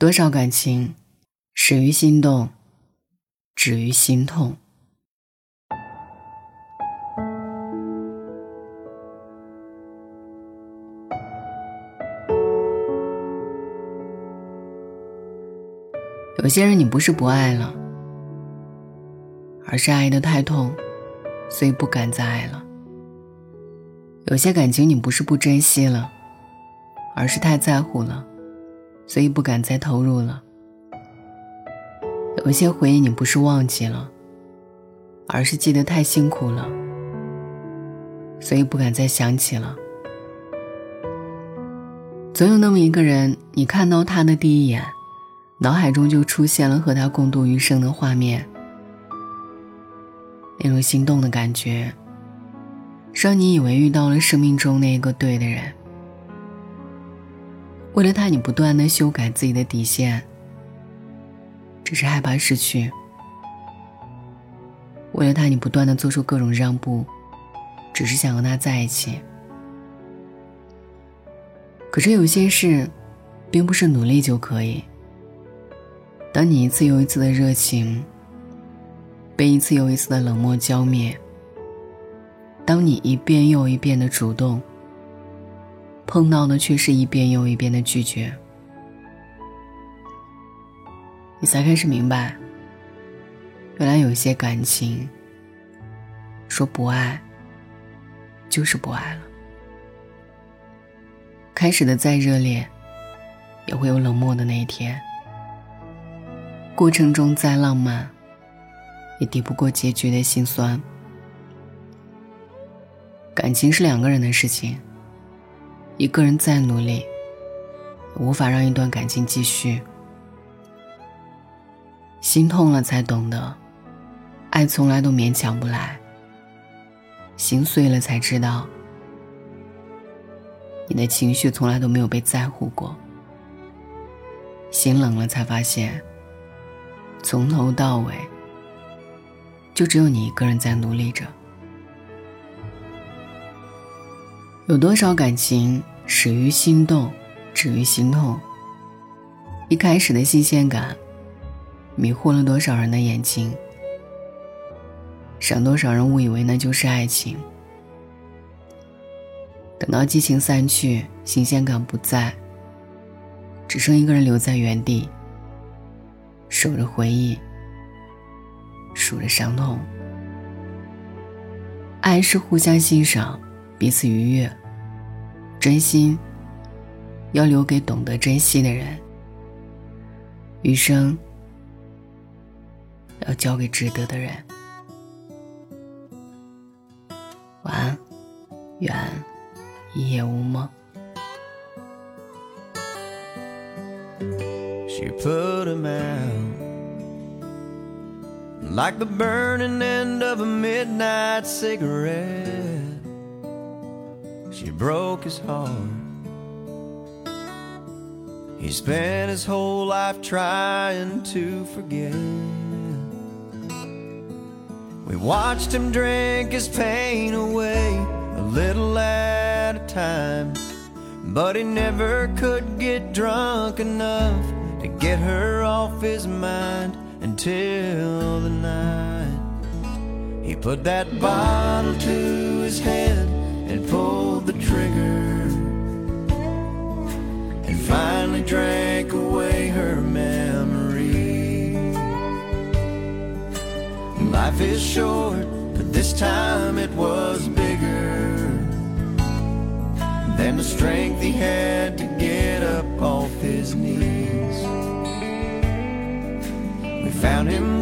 多少感情始于心动，止于心痛。有些人你不是不爱了，而是爱得太痛，所以不敢再爱了。有些感情你不是不珍惜了，而是太在乎了。所以不敢再投入了。有些回忆你不是忘记了，而是记得太辛苦了，所以不敢再想起了。总有那么一个人，你看到他的第一眼，脑海中就出现了和他共度余生的画面，那种心动的感觉，让你以为遇到了生命中那个对的人。为了他，你不断的修改自己的底线，只是害怕失去；为了他，你不断的做出各种让步，只是想和他在一起。可是有些事，并不是努力就可以。当你一次又一次的热情，被一次又一次的冷漠浇灭；当你一遍又一遍的主动。碰到的却是一遍又一遍的拒绝，你才开始明白，原来有些感情，说不爱，就是不爱了。开始的再热烈，也会有冷漠的那一天；过程中再浪漫，也抵不过结局的心酸。感情是两个人的事情。一个人再努力，无法让一段感情继续。心痛了才懂得，爱从来都勉强不来。心碎了才知道，你的情绪从来都没有被在乎过。心冷了才发现，从头到尾，就只有你一个人在努力着。有多少感情始于心动，止于心痛？一开始的新鲜感，迷惑了多少人的眼睛，让多少人误以为那就是爱情。等到激情散去，新鲜感不在，只剩一个人留在原地，守着回忆，数着伤痛。爱是互相欣赏。彼此愉悦，真心要留给懂得珍惜的人，余生要交给值得的人。晚安，愿一夜无梦。She broke his heart. He spent his whole life trying to forget. We watched him drink his pain away a little at a time. But he never could get drunk enough to get her off his mind until the night he put that bottle to his head and pulled the trigger and finally drank away her memory. Life is short, but this time it was bigger than the strength he had to get up off his knees. We found him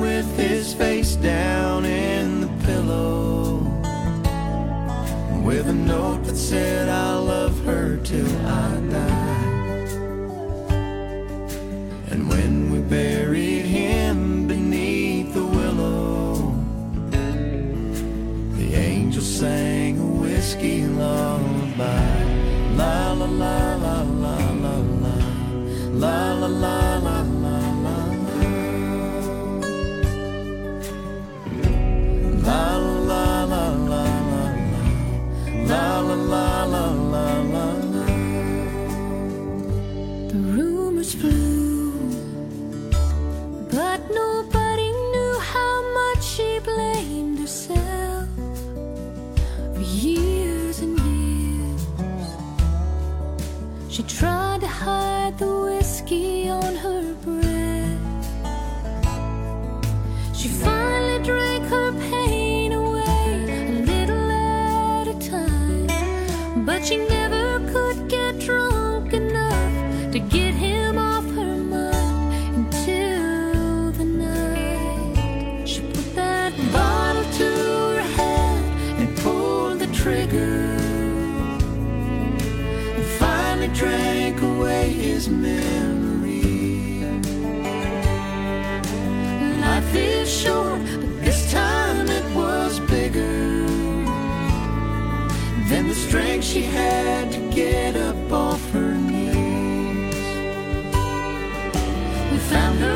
with a note that said I love her till I die. And when we buried him beneath the willow, the angel sang a whiskey lullaby. La la la la la la la la la la la la la la la. The rumors flew, but nobody knew how much she blamed herself for years and years. She tried to hide the whiskey on her breath. She. Never could get drunk enough to get him off her mind until the night she put that bottle to her head and pulled the trigger. And finally drank away his memory. Life is short, strength she had to get up off her knees. We found her